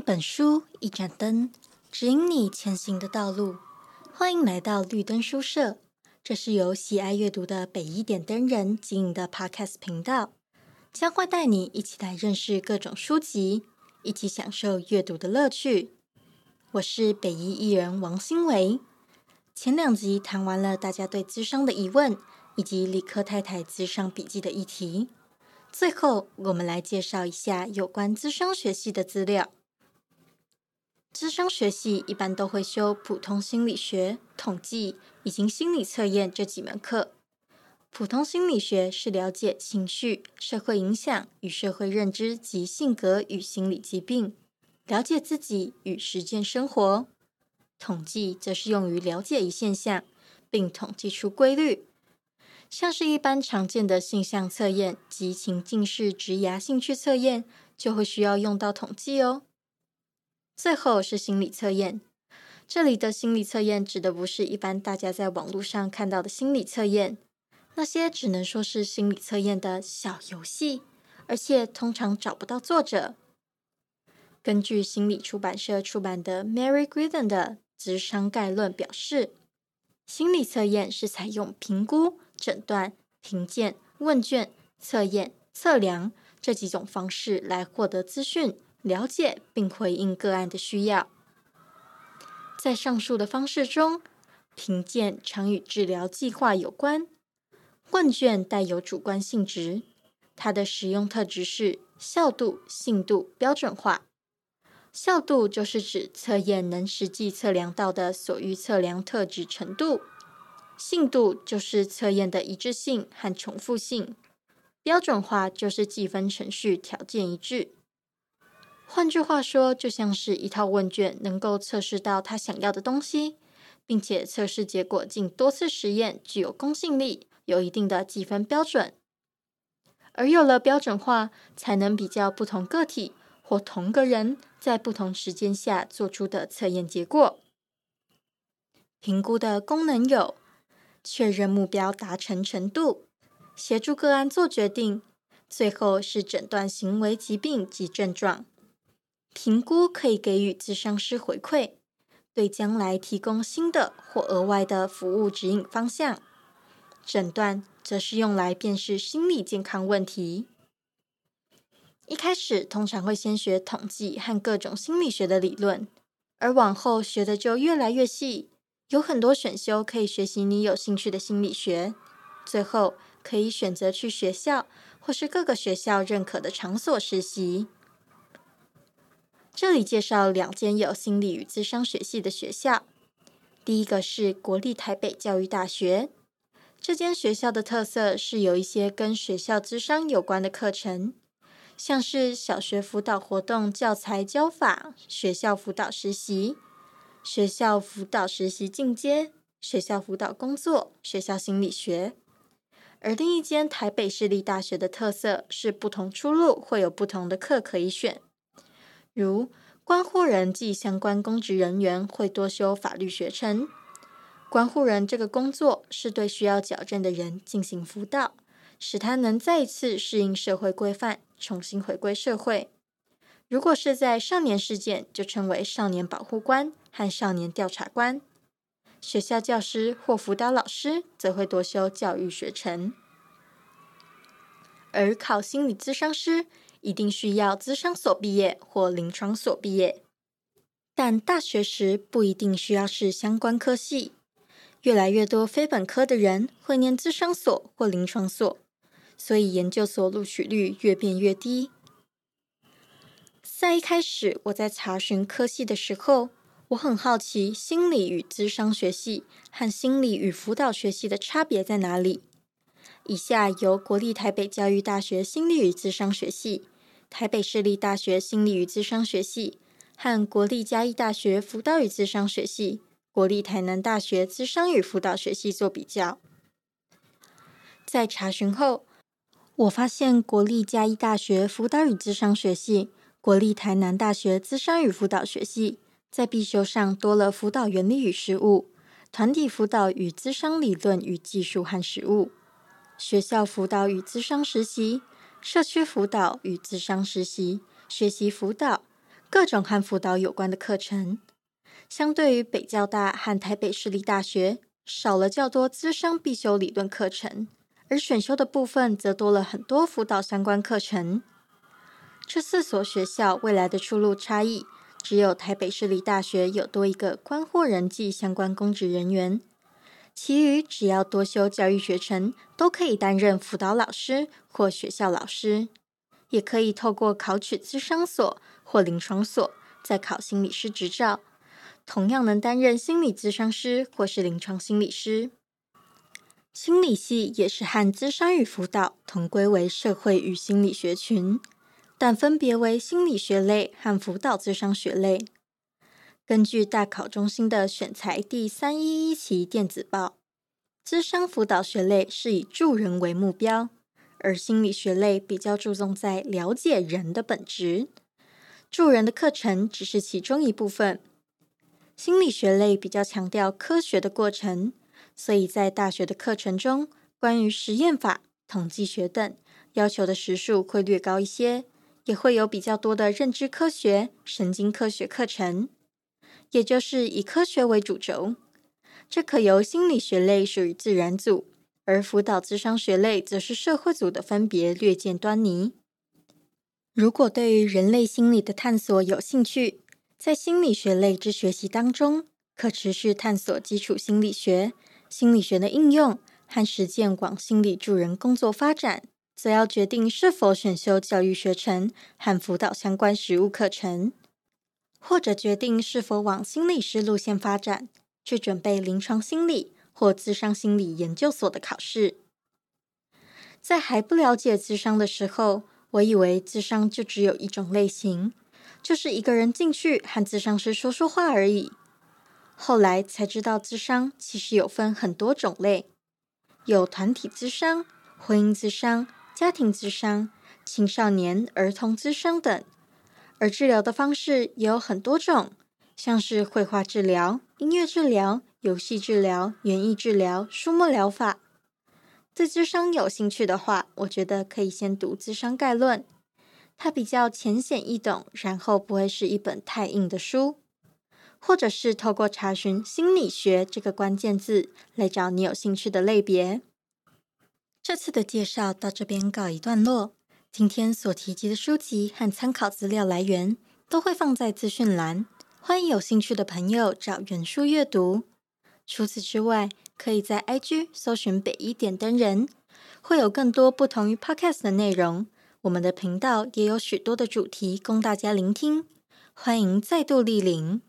一本书，一盏灯，指引你前行的道路。欢迎来到绿灯书社，这是由喜爱阅读的北一点灯人经营的 Podcast 频道，将会带你一起来认识各种书籍，一起享受阅读的乐趣。我是北一艺人王新维。前两集谈完了大家对咨商的疑问，以及理科太太咨商笔记的议题。最后，我们来介绍一下有关咨商学系的资料。咨商学系一般都会修普通心理学、统计以及心理测验这几门课。普通心理学是了解情绪、社会影响与社会认知及性格与心理疾病，了解自己与实践生活。统计则是用于了解一现象，并统计出规律，像是一般常见的性向测验及情境式职涯兴趣测验，就会需要用到统计哦。最后是心理测验，这里的心理测验指的不是一般大家在网络上看到的心理测验，那些只能说是心理测验的小游戏，而且通常找不到作者。根据心理出版社出版的 Mary g r i d e n 的《智商概论》表示，心理测验是采用评估、诊断、评鉴、问卷、测验、测量这几种方式来获得资讯。了解并回应个案的需要。在上述的方式中，评鉴常与治疗计划有关，问卷带有主观性质，它的使用特质是效度、信度、标准化。效度就是指测验能实际测量到的所欲测量特质程度，信度就是测验的一致性和重复性，标准化就是计分程序条件一致。换句话说，就像是一套问卷能够测试到他想要的东西，并且测试结果经多次实验具有公信力，有一定的计分标准。而有了标准化，才能比较不同个体或同个人在不同时间下做出的测验结果。评估的功能有：确认目标达成程度，协助个案做决定，最后是诊断行为疾病及症状。评估可以给予咨商师回馈，对将来提供新的或额外的服务指引方向。诊断则是用来辨识心理健康问题。一开始通常会先学统计和各种心理学的理论，而往后学的就越来越细，有很多选修可以学习你有兴趣的心理学。最后可以选择去学校或是各个学校认可的场所实习。这里介绍两间有心理与智商学系的学校。第一个是国立台北教育大学，这间学校的特色是有一些跟学校咨商有关的课程，像是小学辅导活动教材教法、学校辅导实习、学校辅导实习进阶、学校辅导工作、学校心理学。而另一间台北市立大学的特色是不同出路会有不同的课可以选。如关护人及相关公职人员会多修法律学程。关护人这个工作是对需要矫正的人进行辅导，使他能再一次适应社会规范，重新回归社会。如果是在少年事件，就称为少年保护官和少年调查官。学校教师或辅导老师则会多修教育学程，而考心理咨商师。一定需要咨商所毕业或临床所毕业，但大学时不一定需要是相关科系。越来越多非本科的人会念咨商所或临床所，所以研究所录取率越变越低。在一开始我在查询科系的时候，我很好奇心理与咨商学系和心理与辅导学系的差别在哪里。以下由国立台北教育大学心理与咨商学系。台北市立大学心理与咨商学系和国立嘉义大学辅导与咨商学系、国立台南大学咨商与辅导学系做比较，在查询后，我发现国立嘉义大学辅导与咨商学系、国立台南大学咨商与辅导学系在必修上多了辅导原理与实务、团体辅导与咨商理论与技术和实务、学校辅导与咨商实习。社区辅导与咨商实习、学习辅导、各种和辅导有关的课程。相对于北交大和台北市立大学，少了较多资商必修理论课程，而选修的部分则多了很多辅导相关课程。这四所学校未来的出路差异，只有台北市立大学有多一个关或人际相关公职人员，其余只要多修教育学程，都可以担任辅导老师或学校老师，也可以透过考取咨商所或临床所，再考心理师执照。同样能担任心理咨商师或是临床心理师。心理系也是和咨商与辅导同归为社会与心理学群，但分别为心理学类和辅导咨商学类。根据大考中心的选材第三一一期电子报，资商辅导学类是以助人为目标，而心理学类比较注重在了解人的本质，助人的课程只是其中一部分。心理学类比较强调科学的过程，所以在大学的课程中，关于实验法、统计学等要求的时数会略高一些，也会有比较多的认知科学、神经科学课程，也就是以科学为主轴。这可由心理学类属于自然组，而辅导咨商学类则是社会组的分别略见端倪。如果对于人类心理的探索有兴趣，在心理学类之学习当中，可持续探索基础心理学、心理学的应用和实践往心理助人工作发展，则要决定是否选修教育学程和辅导相关实务课程，或者决定是否往心理师路线发展，去准备临床心理或智商心理研究所的考试。在还不了解智商的时候，我以为智商就只有一种类型。就是一个人进去和咨商师说说话而已。后来才知道，智商其实有分很多种类，有团体智商、婚姻智商、家庭智商、青少年儿童智商等。而治疗的方式也有很多种，像是绘画治疗、音乐治疗、游戏治疗、园艺治疗、书目疗法。对智商有兴趣的话，我觉得可以先读《智商概论》。它比较浅显易懂，然后不会是一本太硬的书，或者是透过查询“心理学”这个关键字来找你有兴趣的类别。这次的介绍到这边告一段落。今天所提及的书籍和参考资料来源都会放在资讯栏，欢迎有兴趣的朋友找原书阅读。除此之外，可以在 IG 搜寻北一点灯人，会有更多不同于 Podcast 的内容。我们的频道也有许多的主题供大家聆听，欢迎再度莅临。